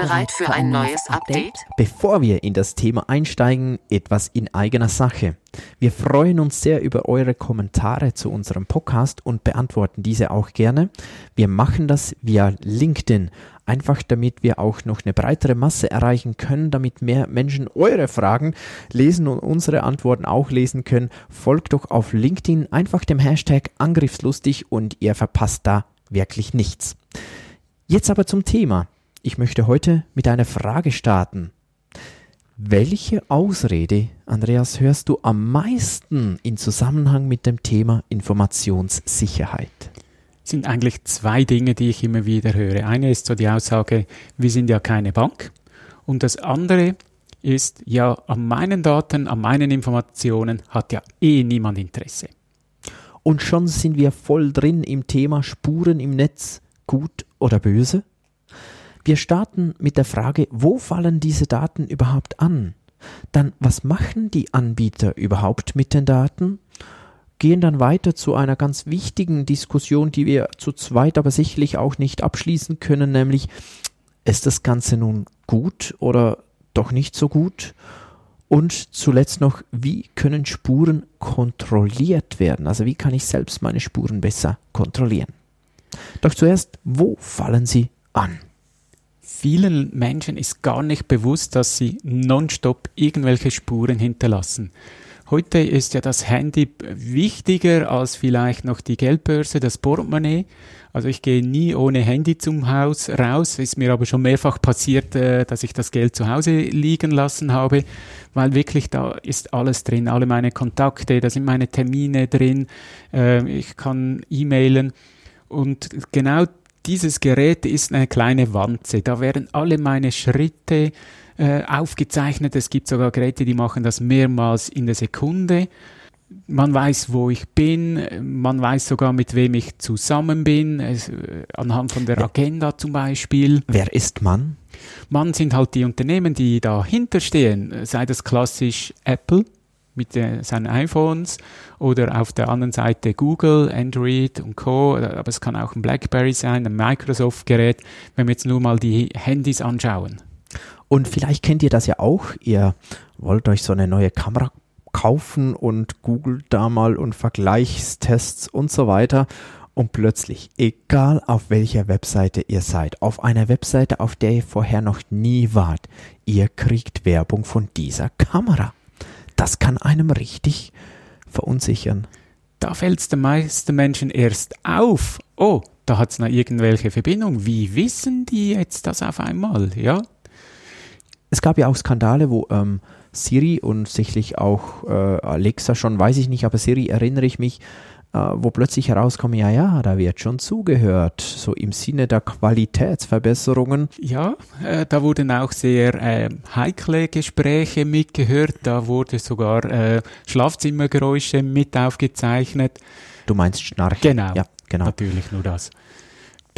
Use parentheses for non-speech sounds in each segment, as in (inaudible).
Bereit für ein neues Update? Bevor wir in das Thema einsteigen, etwas in eigener Sache. Wir freuen uns sehr über eure Kommentare zu unserem Podcast und beantworten diese auch gerne. Wir machen das via LinkedIn, einfach damit wir auch noch eine breitere Masse erreichen können, damit mehr Menschen eure Fragen lesen und unsere Antworten auch lesen können. Folgt doch auf LinkedIn einfach dem Hashtag Angriffslustig und ihr verpasst da wirklich nichts. Jetzt aber zum Thema. Ich möchte heute mit einer Frage starten. Welche Ausrede, Andreas, hörst du am meisten in Zusammenhang mit dem Thema Informationssicherheit? Es sind eigentlich zwei Dinge, die ich immer wieder höre. Eine ist so die Aussage, wir sind ja keine Bank. Und das andere ist, ja, an meinen Daten, an meinen Informationen hat ja eh niemand Interesse. Und schon sind wir voll drin im Thema Spuren im Netz, gut oder böse? Wir starten mit der Frage, wo fallen diese Daten überhaupt an? Dann, was machen die Anbieter überhaupt mit den Daten? Gehen dann weiter zu einer ganz wichtigen Diskussion, die wir zu zweit aber sicherlich auch nicht abschließen können, nämlich, ist das Ganze nun gut oder doch nicht so gut? Und zuletzt noch, wie können Spuren kontrolliert werden? Also wie kann ich selbst meine Spuren besser kontrollieren? Doch zuerst, wo fallen sie an? Vielen Menschen ist gar nicht bewusst, dass sie nonstop irgendwelche Spuren hinterlassen. Heute ist ja das Handy wichtiger als vielleicht noch die Geldbörse, das Portemonnaie. Also ich gehe nie ohne Handy zum Haus raus. Ist mir aber schon mehrfach passiert, äh, dass ich das Geld zu Hause liegen lassen habe, weil wirklich da ist alles drin, alle meine Kontakte, da sind meine Termine drin, äh, ich kann e-mailen. Und genau dieses Gerät ist eine kleine Wanze. Da werden alle meine Schritte äh, aufgezeichnet. Es gibt sogar Geräte, die machen das mehrmals in der Sekunde. Man weiß, wo ich bin, man weiß sogar, mit wem ich zusammen bin, es, äh, anhand von der Agenda zum Beispiel. Wer ist man? Man sind halt die Unternehmen, die dahinter stehen, sei das klassisch Apple, mit äh, seinen iPhones oder auf der anderen Seite Google, Android und Co. Aber es kann auch ein BlackBerry sein, ein Microsoft-Gerät, wenn wir jetzt nur mal die Handys anschauen. Und vielleicht kennt ihr das ja auch. Ihr wollt euch so eine neue Kamera kaufen und googelt da mal und Vergleichstests und so weiter. Und plötzlich, egal auf welcher Webseite ihr seid, auf einer Webseite, auf der ihr vorher noch nie wart, ihr kriegt Werbung von dieser Kamera das kann einem richtig verunsichern. Da fällt es den meisten Menschen erst auf. Oh, da hat es noch irgendwelche Verbindung. Wie wissen die jetzt das auf einmal? Ja. Es gab ja auch Skandale, wo ähm, Siri und sicherlich auch äh, Alexa schon, weiß ich nicht, aber Siri erinnere ich mich, wo plötzlich herauskommt, ja, ja, da wird schon zugehört, so im Sinne der Qualitätsverbesserungen. Ja, äh, da wurden auch sehr äh, heikle Gespräche mitgehört, da wurde sogar äh, Schlafzimmergeräusche mit aufgezeichnet. Du meinst Schnarchen? Genau, ja, genau. natürlich nur das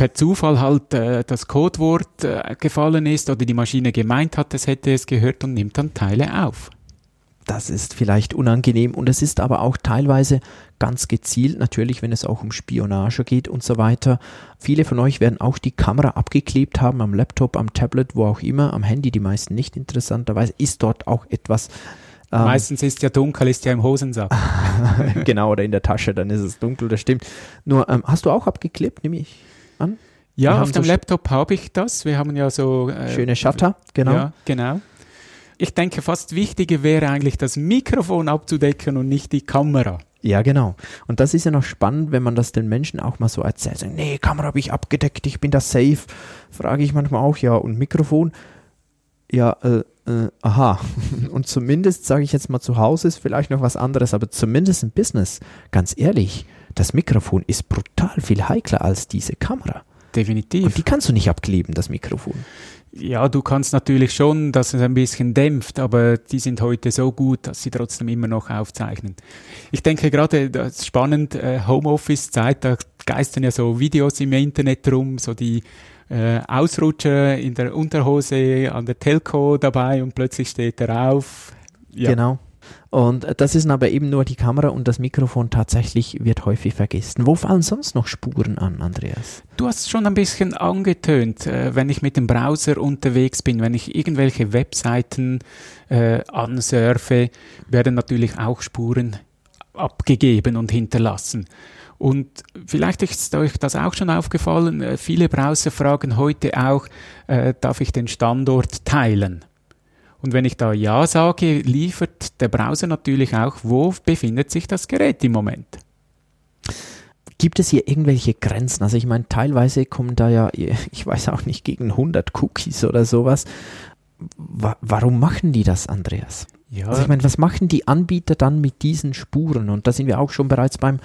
per Zufall halt äh, das Codewort äh, gefallen ist oder die Maschine gemeint hat, es hätte es gehört und nimmt dann Teile auf das ist vielleicht unangenehm und es ist aber auch teilweise ganz gezielt, natürlich, wenn es auch um Spionage geht und so weiter. Viele von euch werden auch die Kamera abgeklebt haben am Laptop, am Tablet, wo auch immer, am Handy, die meisten nicht interessanterweise, ist dort auch etwas. Ähm, Meistens ist ja dunkel, ist ja im Hosensack. (laughs) genau, oder in der Tasche, dann ist es dunkel, das stimmt. Nur, ähm, hast du auch abgeklebt, nehme ich an? Ja, auf dem so Laptop habe ich das. Wir haben ja so. Äh, schöne Shutter, genau. Ja, genau ich denke, fast wichtiger wäre eigentlich das Mikrofon abzudecken und nicht die Kamera. Ja, genau. Und das ist ja noch spannend, wenn man das den Menschen auch mal so erzählt. Nee, Kamera habe ich abgedeckt, ich bin da safe. Frage ich manchmal auch, ja, und Mikrofon? Ja, äh, äh, aha. (laughs) Und zumindest, sage ich jetzt mal, zu Hause ist vielleicht noch was anderes, aber zumindest im Business, ganz ehrlich, das Mikrofon ist brutal viel heikler als diese Kamera. definitiv. Und die kannst du nicht abkleben, das Mikrofon. Ja, du kannst natürlich schon, dass es ein bisschen dämpft, aber die sind heute so gut, dass sie trotzdem immer noch aufzeichnen. Ich denke gerade, das ist spannend, äh, Homeoffice-Zeit, da geistern ja so Videos im Internet rum, so die äh, Ausrutscher in der Unterhose an der Telco dabei und plötzlich steht er auf. Ja. Genau. Und das ist aber eben nur die Kamera und das Mikrofon tatsächlich wird häufig vergessen. Wo fallen sonst noch Spuren an, Andreas? Du hast schon ein bisschen angetönt, äh, wenn ich mit dem Browser unterwegs bin, wenn ich irgendwelche Webseiten äh, ansurfe, werden natürlich auch Spuren abgegeben und hinterlassen. Und vielleicht ist euch das auch schon aufgefallen, äh, viele Browser fragen heute auch, äh, darf ich den Standort teilen? Und wenn ich da Ja sage, liefert der Browser natürlich auch, wo befindet sich das Gerät im Moment. Gibt es hier irgendwelche Grenzen? Also ich meine, teilweise kommen da ja, ich weiß auch nicht, gegen 100 Cookies oder sowas. warum machen die das, Andreas? Ja. Also ich meine, was machen die Anbieter dann mit diesen Spuren? Und da sind wir auch schon bereits beim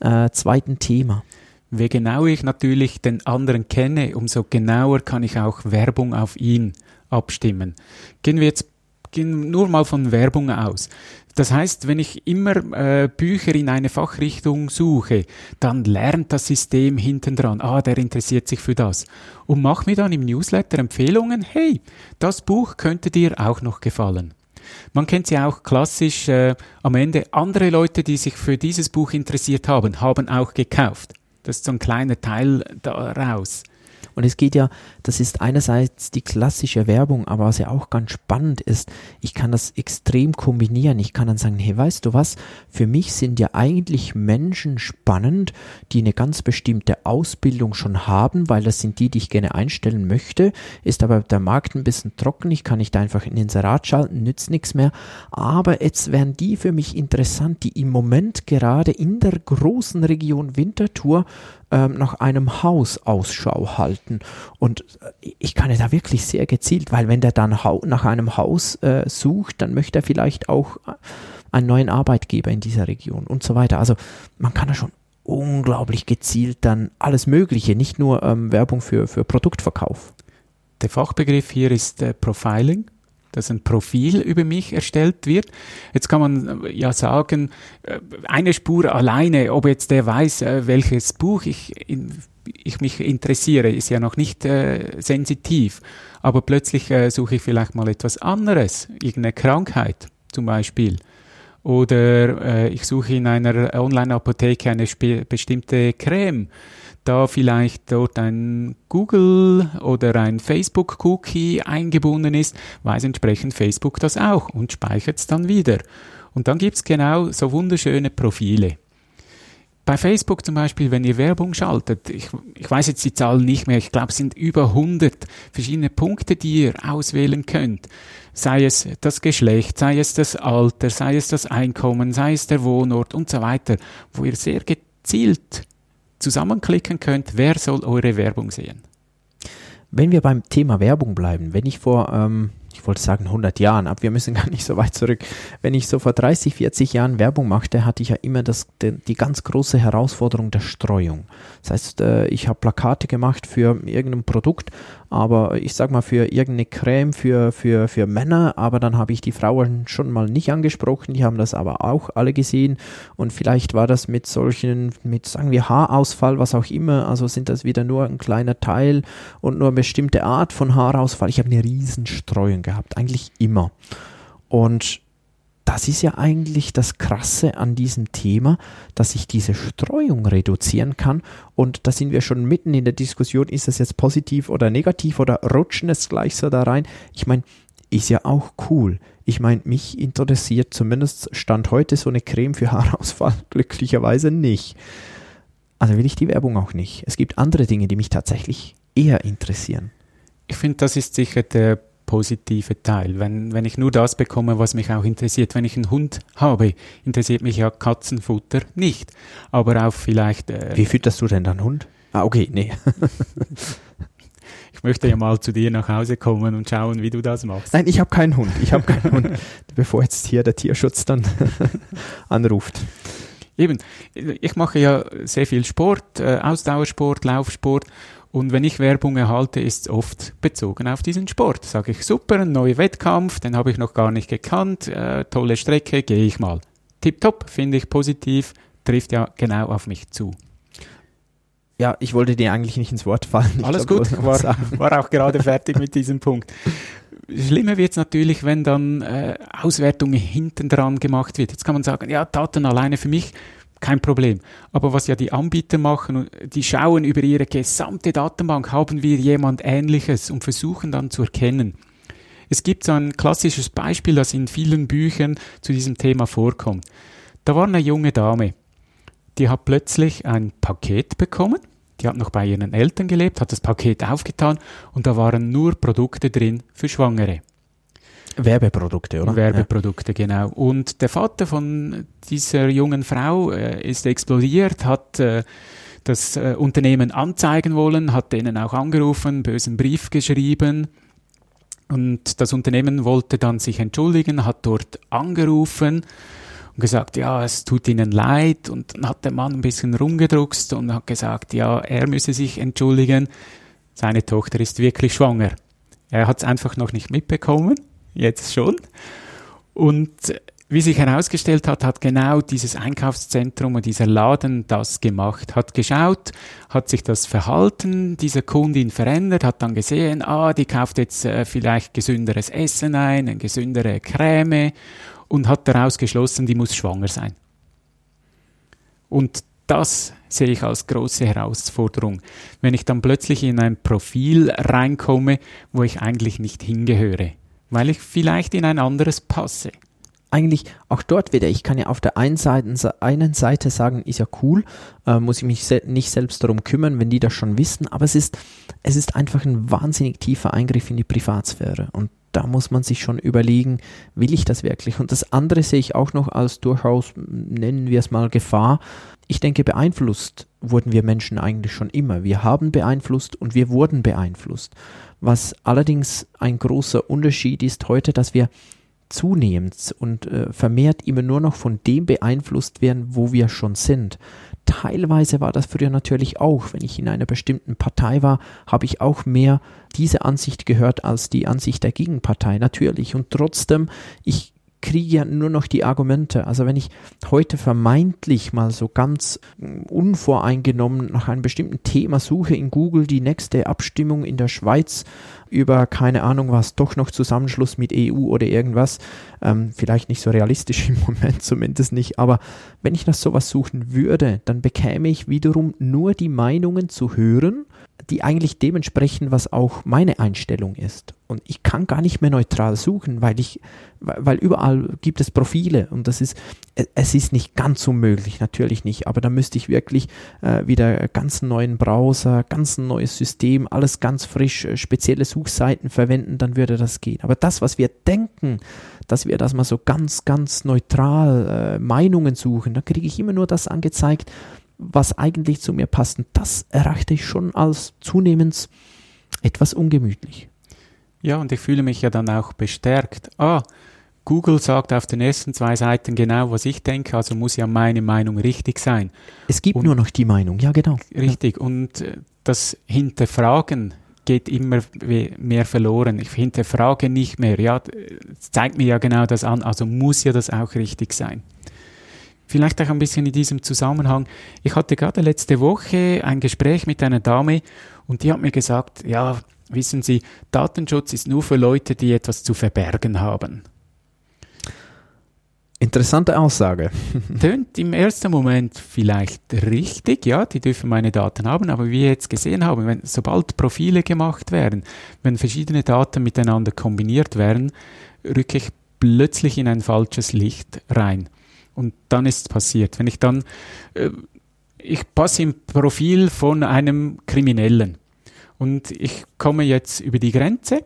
äh, zweiten Thema. Je genauer ich natürlich den anderen kenne, umso genauer kann ich auch Werbung auf ihn abstimmen. Gehen wir jetzt gehen nur mal von Werbung aus. Das heißt, wenn ich immer äh, Bücher in eine Fachrichtung suche, dann lernt das System hinten dran, ah, der interessiert sich für das. Und macht mir dann im Newsletter Empfehlungen, hey, das Buch könnte dir auch noch gefallen. Man kennt sie auch klassisch äh, am Ende. Andere Leute, die sich für dieses Buch interessiert haben, haben auch gekauft. Das ist so ein kleiner Teil daraus. Und es geht ja, das ist einerseits die klassische Werbung, aber was ja auch ganz spannend ist, ich kann das extrem kombinieren. Ich kann dann sagen, hey, weißt du was, für mich sind ja eigentlich Menschen spannend, die eine ganz bestimmte Ausbildung schon haben, weil das sind die, die ich gerne einstellen möchte, ist aber der Markt ein bisschen trocken, ich kann nicht einfach in Inserat schalten, nützt nichts mehr, aber jetzt wären die für mich interessant, die im Moment gerade in der großen Region Winterthur ähm, nach einem Haus Ausschau halten. Und ich kann ja da wirklich sehr gezielt, weil wenn der dann nach einem Haus äh, sucht, dann möchte er vielleicht auch äh, einen neuen Arbeitgeber in dieser Region und so weiter. Also man kann da schon unglaublich gezielt dann alles Mögliche, nicht nur ähm, Werbung für, für Produktverkauf. Der Fachbegriff hier ist äh, Profiling dass ein Profil über mich erstellt wird. Jetzt kann man äh, ja sagen, äh, eine Spur alleine, ob jetzt der weiß, welches Buch ich, in, ich mich interessiere, ist ja noch nicht äh, sensitiv. Aber plötzlich äh, suche ich vielleicht mal etwas anderes, irgendeine Krankheit zum Beispiel. Oder äh, ich suche in einer Online-Apotheke eine bestimmte Creme da vielleicht dort ein Google oder ein Facebook-Cookie eingebunden ist, weiß entsprechend Facebook das auch und speichert es dann wieder. Und dann gibt's genau so wunderschöne Profile. Bei Facebook zum Beispiel, wenn ihr Werbung schaltet, ich, ich weiß jetzt die Zahlen nicht mehr, ich glaube es sind über 100 verschiedene Punkte, die ihr auswählen könnt. Sei es das Geschlecht, sei es das Alter, sei es das Einkommen, sei es der Wohnort und so weiter, wo ihr sehr gezielt zusammenklicken könnt, wer soll eure Werbung sehen. Wenn wir beim Thema Werbung bleiben, wenn ich vor, ähm, ich wollte sagen 100 Jahren, aber wir müssen (laughs) gar nicht so weit zurück, wenn ich so vor 30, 40 Jahren Werbung machte, hatte ich ja immer das, die, die ganz große Herausforderung der Streuung. Das heißt, äh, ich habe Plakate gemacht für irgendein Produkt aber ich sag mal für irgendeine Creme für, für, für Männer, aber dann habe ich die Frauen schon mal nicht angesprochen, die haben das aber auch alle gesehen und vielleicht war das mit solchen, mit sagen wir Haarausfall, was auch immer, also sind das wieder nur ein kleiner Teil und nur eine bestimmte Art von Haarausfall. Ich habe eine Riesenstreuung gehabt, eigentlich immer. Und das ist ja eigentlich das Krasse an diesem Thema, dass ich diese Streuung reduzieren kann. Und da sind wir schon mitten in der Diskussion, ist das jetzt positiv oder negativ oder rutschen es gleich so da rein? Ich meine, ist ja auch cool. Ich meine, mich interessiert zumindest Stand heute so eine Creme für Haarausfall (laughs) glücklicherweise nicht. Also will ich die Werbung auch nicht. Es gibt andere Dinge, die mich tatsächlich eher interessieren. Ich finde, das ist sicher der positive Teil. Wenn, wenn ich nur das bekomme, was mich auch interessiert. Wenn ich einen Hund habe, interessiert mich ja Katzenfutter nicht. Aber auch vielleicht. Äh, Wie fütterst du denn deinen Hund? Ah, okay, nee. (laughs) ich möchte ja mal zu dir nach Hause kommen und schauen, wie du das machst. Nein, ich habe keinen Hund. Ich habe keinen Hund. (laughs) Bevor jetzt hier der Tierschutz dann (laughs) anruft. Eben, ich mache ja sehr viel Sport, äh, Ausdauersport, Laufsport Und wenn ich Werbung erhalte, ist es oft bezogen auf diesen Sport. Sage ich, super, ein neuer Wettkampf, den habe ich noch gar nicht gekannt, äh, tolle Strecke, gehe ich mal. Tipptopp, finde ich positiv, trifft ja genau auf mich zu. Ja, ich wollte dir eigentlich nicht ins Wort fallen. Ich Alles glaub, gut, war, war auch gerade fertig mit diesem Punkt. Schlimmer wird es natürlich, wenn dann äh, Auswertungen hinten dran gemacht wird. Jetzt kann man sagen, ja, Daten alleine für mich kein Problem. Aber was ja die Anbieter machen, die schauen über ihre gesamte Datenbank, haben wir jemand Ähnliches und versuchen dann zu erkennen. Es gibt so ein klassisches Beispiel, das in vielen Büchern zu diesem Thema vorkommt. Da war eine junge Dame, die hat plötzlich ein Paket bekommen. Die hat noch bei ihren Eltern gelebt, hat das Paket aufgetan und da waren nur Produkte drin für Schwangere. Werbeprodukte, oder? Werbeprodukte, ja. genau. Und der Vater von dieser jungen Frau äh, ist explodiert, hat äh, das äh, Unternehmen anzeigen wollen, hat denen auch angerufen, bösen Brief geschrieben. Und das Unternehmen wollte dann sich entschuldigen, hat dort angerufen und gesagt, ja, es tut ihnen leid. Und dann hat der Mann ein bisschen rumgedruckst und hat gesagt, ja, er müsse sich entschuldigen. Seine Tochter ist wirklich schwanger. Er hat es einfach noch nicht mitbekommen, jetzt schon. Und wie sich herausgestellt hat, hat genau dieses Einkaufszentrum und dieser Laden das gemacht, hat geschaut, hat sich das Verhalten dieser Kundin verändert, hat dann gesehen, ah, die kauft jetzt äh, vielleicht gesünderes Essen ein, eine gesündere Creme und hat daraus geschlossen, die muss schwanger sein. Und das sehe ich als große Herausforderung, wenn ich dann plötzlich in ein Profil reinkomme, wo ich eigentlich nicht hingehöre, weil ich vielleicht in ein anderes passe. Eigentlich auch dort wieder, ich kann ja auf der einen Seite, einen Seite sagen, ist ja cool, äh, muss ich mich se nicht selbst darum kümmern, wenn die das schon wissen, aber es ist, es ist einfach ein wahnsinnig tiefer Eingriff in die Privatsphäre. Und da muss man sich schon überlegen, will ich das wirklich? Und das andere sehe ich auch noch als durchaus, nennen wir es mal, Gefahr. Ich denke, beeinflusst wurden wir Menschen eigentlich schon immer. Wir haben beeinflusst und wir wurden beeinflusst. Was allerdings ein großer Unterschied ist heute, dass wir zunehmend und äh, vermehrt immer nur noch von dem beeinflusst werden, wo wir schon sind. Teilweise war das früher natürlich auch, wenn ich in einer bestimmten Partei war, habe ich auch mehr diese Ansicht gehört als die Ansicht der Gegenpartei, natürlich. Und trotzdem, ich kriege ja nur noch die Argumente. Also wenn ich heute vermeintlich mal so ganz unvoreingenommen nach einem bestimmten Thema suche in Google, die nächste Abstimmung in der Schweiz über, keine Ahnung was, doch noch Zusammenschluss mit EU oder irgendwas, ähm, vielleicht nicht so realistisch (laughs) im Moment zumindest nicht, aber wenn ich nach sowas suchen würde, dann bekäme ich wiederum nur die Meinungen zu hören, die eigentlich dementsprechend, was auch meine Einstellung ist. Und ich kann gar nicht mehr neutral suchen, weil ich, weil überall gibt es Profile und das ist, es ist nicht ganz unmöglich, natürlich nicht, aber da müsste ich wirklich äh, wieder ganz neuen Browser, ganz neues System, alles ganz frisch, äh, spezielle Suchseiten verwenden, dann würde das gehen. Aber das, was wir denken, dass wir das mal so ganz, ganz neutral äh, Meinungen suchen, da kriege ich immer nur das angezeigt, was eigentlich zu mir passt. Und das erachte ich schon als zunehmend etwas ungemütlich. Ja, und ich fühle mich ja dann auch bestärkt. Ah, Google sagt auf den ersten zwei Seiten genau, was ich denke, also muss ja meine Meinung richtig sein. Es gibt und, nur noch die Meinung, ja genau. Richtig, ja. und äh, das Hinterfragen geht immer mehr verloren. Ich hinterfrage nicht mehr. Ja, zeigt mir ja genau das an, also muss ja das auch richtig sein. Vielleicht auch ein bisschen in diesem Zusammenhang. Ich hatte gerade letzte Woche ein Gespräch mit einer Dame und die hat mir gesagt, ja, wissen Sie, Datenschutz ist nur für Leute, die etwas zu verbergen haben. Interessante Aussage. (laughs) Tönt im ersten Moment vielleicht richtig, ja, die dürfen meine Daten haben, aber wie wir jetzt gesehen haben, wenn, sobald Profile gemacht werden, wenn verschiedene Daten miteinander kombiniert werden, rücke ich plötzlich in ein falsches Licht rein. Und dann ist es passiert. Wenn ich dann, äh, ich passe im Profil von einem Kriminellen und ich komme jetzt über die Grenze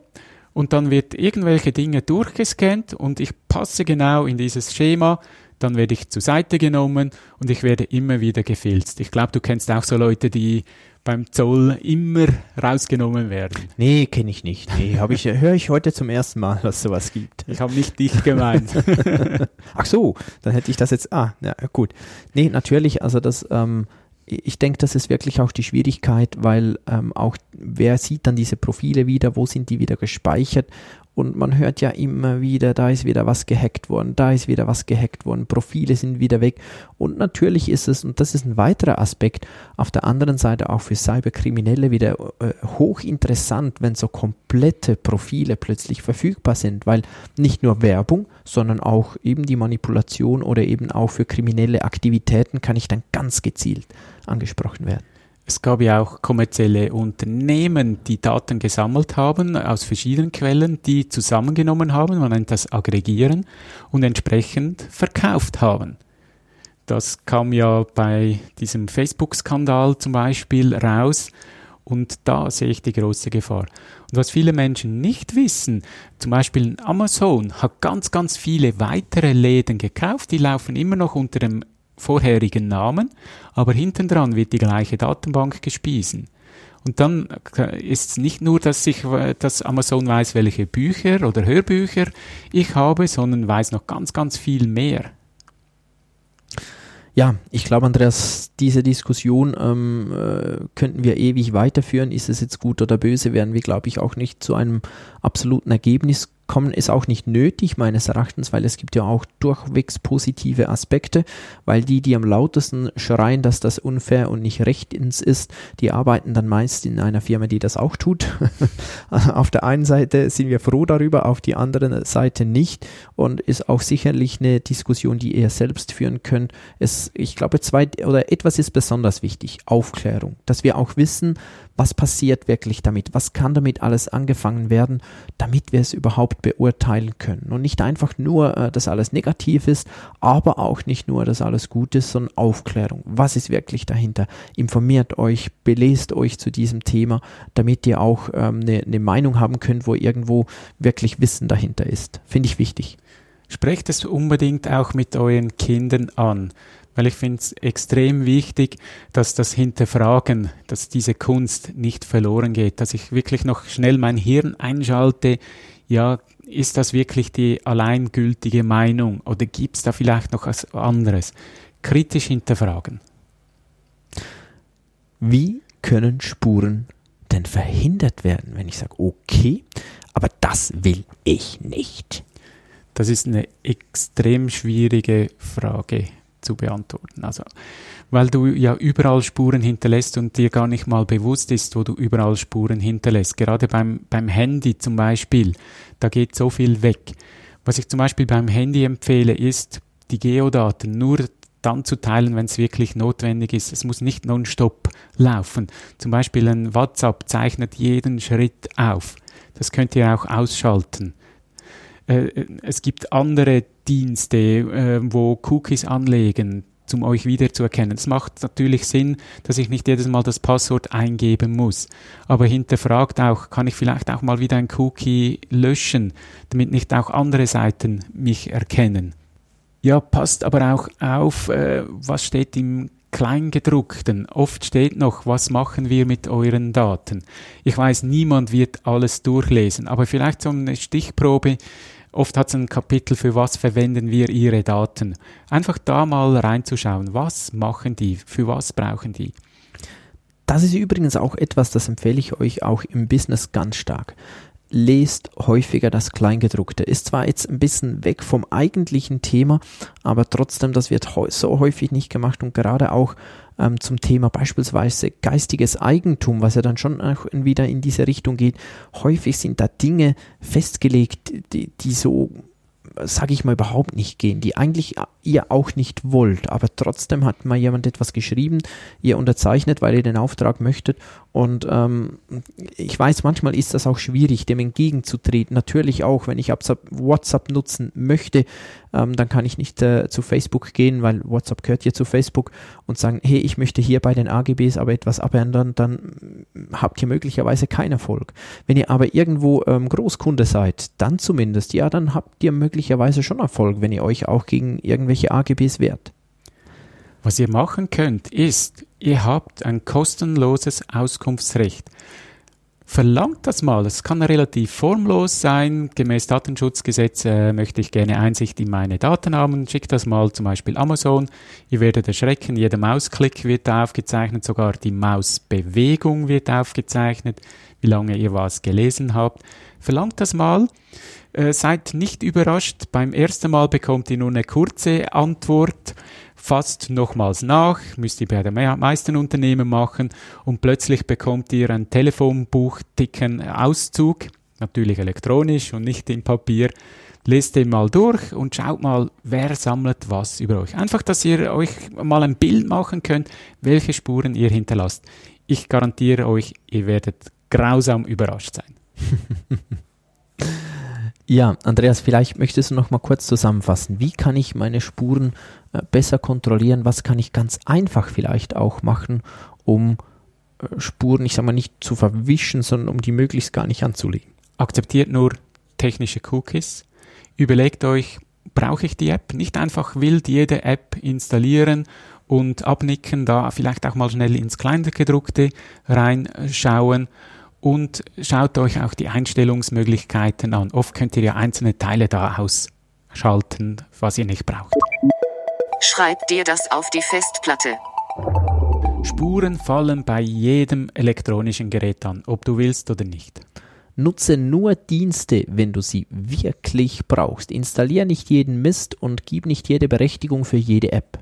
und dann wird irgendwelche Dinge durchgescannt und ich passe genau in dieses Schema, dann werde ich zur Seite genommen und ich werde immer wieder gefilzt. Ich glaube, du kennst auch so Leute, die beim Zoll immer rausgenommen werden. Nee, kenne ich nicht. Nee, habe ich höre ich heute zum ersten Mal, dass sowas gibt. Ich habe nicht dich gemeint. (laughs) Ach so, dann hätte ich das jetzt. Ah, ja, gut. Nee, natürlich, also das ähm, ich denke, das ist wirklich auch die Schwierigkeit, weil ähm, auch wer sieht dann diese Profile wieder, wo sind die wieder gespeichert und man hört ja immer wieder, da ist wieder was gehackt worden, da ist wieder was gehackt worden, Profile sind wieder weg. Und natürlich ist es, und das ist ein weiterer Aspekt, auf der anderen Seite auch für Cyberkriminelle wieder äh, hochinteressant, wenn so komplette Profile plötzlich verfügbar sind, weil nicht nur Werbung, sondern auch eben die Manipulation oder eben auch für kriminelle Aktivitäten kann ich dann ganz gezielt angesprochen werden. Es gab ja auch kommerzielle Unternehmen, die Daten gesammelt haben aus verschiedenen Quellen, die zusammengenommen haben, man nennt das Aggregieren, und entsprechend verkauft haben. Das kam ja bei diesem Facebook-Skandal zum Beispiel raus. Und da sehe ich die große Gefahr. Und was viele Menschen nicht wissen, zum Beispiel Amazon hat ganz, ganz viele weitere Läden gekauft, die laufen immer noch unter dem vorherigen Namen, aber hinten dran wird die gleiche Datenbank gespiesen. Und dann ist es nicht nur, dass ich, dass Amazon weiß, welche Bücher oder Hörbücher ich habe, sondern weiß noch ganz, ganz viel mehr. Ja, ich glaube, Andreas, diese Diskussion ähm, äh, könnten wir ewig weiterführen. Ist es jetzt gut oder böse, werden wir, glaube ich, auch nicht zu einem absoluten Ergebnis kommen, ist auch nicht nötig meines Erachtens, weil es gibt ja auch durchwegs positive Aspekte, weil die, die am lautesten schreien, dass das unfair und nicht rechtens ist, die arbeiten dann meist in einer Firma, die das auch tut. (laughs) auf der einen Seite sind wir froh darüber, auf die andere Seite nicht und ist auch sicherlich eine Diskussion, die ihr selbst führen könnt. Es, ich glaube, zwei oder etwas ist besonders wichtig, Aufklärung, dass wir auch wissen, was passiert wirklich damit? Was kann damit alles angefangen werden, damit wir es überhaupt beurteilen können? Und nicht einfach nur, äh, dass alles negativ ist, aber auch nicht nur, dass alles gut ist, sondern Aufklärung. Was ist wirklich dahinter? Informiert euch, belest euch zu diesem Thema, damit ihr auch ähm, eine, eine Meinung haben könnt, wo irgendwo wirklich Wissen dahinter ist. Finde ich wichtig. Sprecht es unbedingt auch mit euren Kindern an weil ich finde es extrem wichtig, dass das Hinterfragen, dass diese Kunst nicht verloren geht, dass ich wirklich noch schnell mein Hirn einschalte, ja, ist das wirklich die alleingültige Meinung oder gibt es da vielleicht noch was anderes? Kritisch hinterfragen. Wie können Spuren denn verhindert werden, wenn ich sage, okay, aber das will ich nicht? Das ist eine extrem schwierige Frage zu beantworten. Also, weil du ja überall Spuren hinterlässt und dir gar nicht mal bewusst ist, wo du überall Spuren hinterlässt. Gerade beim, beim Handy zum Beispiel, da geht so viel weg. Was ich zum Beispiel beim Handy empfehle, ist, die Geodaten nur dann zu teilen, wenn es wirklich notwendig ist. Es muss nicht nonstop laufen. Zum Beispiel ein WhatsApp zeichnet jeden Schritt auf. Das könnt ihr auch ausschalten. Äh, es gibt andere Dienste, äh, wo Cookies anlegen, um euch wiederzuerkennen. Es macht natürlich Sinn, dass ich nicht jedes Mal das Passwort eingeben muss. Aber hinterfragt auch, kann ich vielleicht auch mal wieder ein Cookie löschen, damit nicht auch andere Seiten mich erkennen. Ja, passt aber auch auf, äh, was steht im Kleingedruckten. Oft steht noch, was machen wir mit euren Daten. Ich weiß, niemand wird alles durchlesen, aber vielleicht so eine Stichprobe, Oft hat es ein Kapitel, für was verwenden wir ihre Daten. Einfach da mal reinzuschauen, was machen die, für was brauchen die. Das ist übrigens auch etwas, das empfehle ich euch auch im Business ganz stark. Lest häufiger das Kleingedruckte. Ist zwar jetzt ein bisschen weg vom eigentlichen Thema, aber trotzdem, das wird so häufig nicht gemacht und gerade auch ähm, zum Thema beispielsweise geistiges Eigentum, was ja dann schon auch wieder in diese Richtung geht. Häufig sind da Dinge festgelegt, die, die so sage ich mal, überhaupt nicht gehen, die eigentlich ihr auch nicht wollt, aber trotzdem hat mal jemand etwas geschrieben, ihr unterzeichnet, weil ihr den Auftrag möchtet und ähm, ich weiß, manchmal ist das auch schwierig, dem entgegenzutreten. Natürlich auch, wenn ich WhatsApp nutzen möchte, ähm, dann kann ich nicht äh, zu Facebook gehen, weil WhatsApp gehört ja zu Facebook und sagen, hey, ich möchte hier bei den AGBs aber etwas abändern, dann habt ihr möglicherweise keinen Erfolg. Wenn ihr aber irgendwo ähm, Großkunde seid, dann zumindest, ja, dann habt ihr möglicherweise schon Erfolg, wenn ihr euch auch gegen irgendwelche AGBs wehrt. Was ihr machen könnt, ist, ihr habt ein kostenloses Auskunftsrecht. Verlangt das mal. Es kann relativ formlos sein. Gemäß Datenschutzgesetz äh, möchte ich gerne Einsicht in meine Daten haben. Schickt das mal zum Beispiel Amazon. Ihr werdet erschrecken, jeder Mausklick wird aufgezeichnet, sogar die Mausbewegung wird aufgezeichnet, wie lange ihr was gelesen habt. Verlangt das mal. Äh, seid nicht überrascht. Beim ersten Mal bekommt ihr nur eine kurze Antwort fasst nochmals nach, müsst ihr bei den meisten Unternehmen machen und plötzlich bekommt ihr ein Telefonbuchdicken Auszug, natürlich elektronisch und nicht in Papier. Lest den mal durch und schaut mal, wer sammelt was über euch. Einfach, dass ihr euch mal ein Bild machen könnt, welche Spuren ihr hinterlasst. Ich garantiere euch, ihr werdet grausam überrascht sein. (laughs) Ja, Andreas, vielleicht möchtest du noch mal kurz zusammenfassen. Wie kann ich meine Spuren äh, besser kontrollieren? Was kann ich ganz einfach vielleicht auch machen, um äh, Spuren, ich sag mal, nicht zu verwischen, sondern um die möglichst gar nicht anzulegen? Akzeptiert nur technische Cookies. Überlegt euch, brauche ich die App? Nicht einfach wild jede App installieren und abnicken, da vielleicht auch mal schnell ins Kleingedruckte reinschauen und schaut euch auch die Einstellungsmöglichkeiten an. Oft könnt ihr ja einzelne Teile da ausschalten, was ihr nicht braucht. Schreib dir das auf die Festplatte. Spuren fallen bei jedem elektronischen Gerät an, ob du willst oder nicht. Nutze nur Dienste, wenn du sie wirklich brauchst. Installier nicht jeden Mist und gib nicht jede Berechtigung für jede App.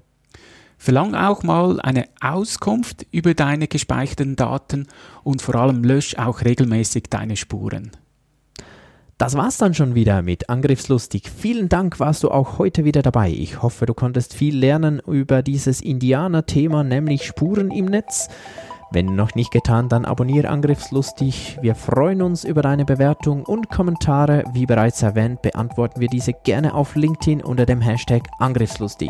Verlang auch mal eine Auskunft über deine gespeicherten Daten und vor allem lösch auch regelmäßig deine Spuren. Das war's dann schon wieder mit Angriffslustig. Vielen Dank, warst du auch heute wieder dabei. Ich hoffe, du konntest viel lernen über dieses Indianer-Thema, nämlich Spuren im Netz. Wenn noch nicht getan, dann abonniere Angriffslustig. Wir freuen uns über deine Bewertung und Kommentare. Wie bereits erwähnt, beantworten wir diese gerne auf LinkedIn unter dem Hashtag Angriffslustig.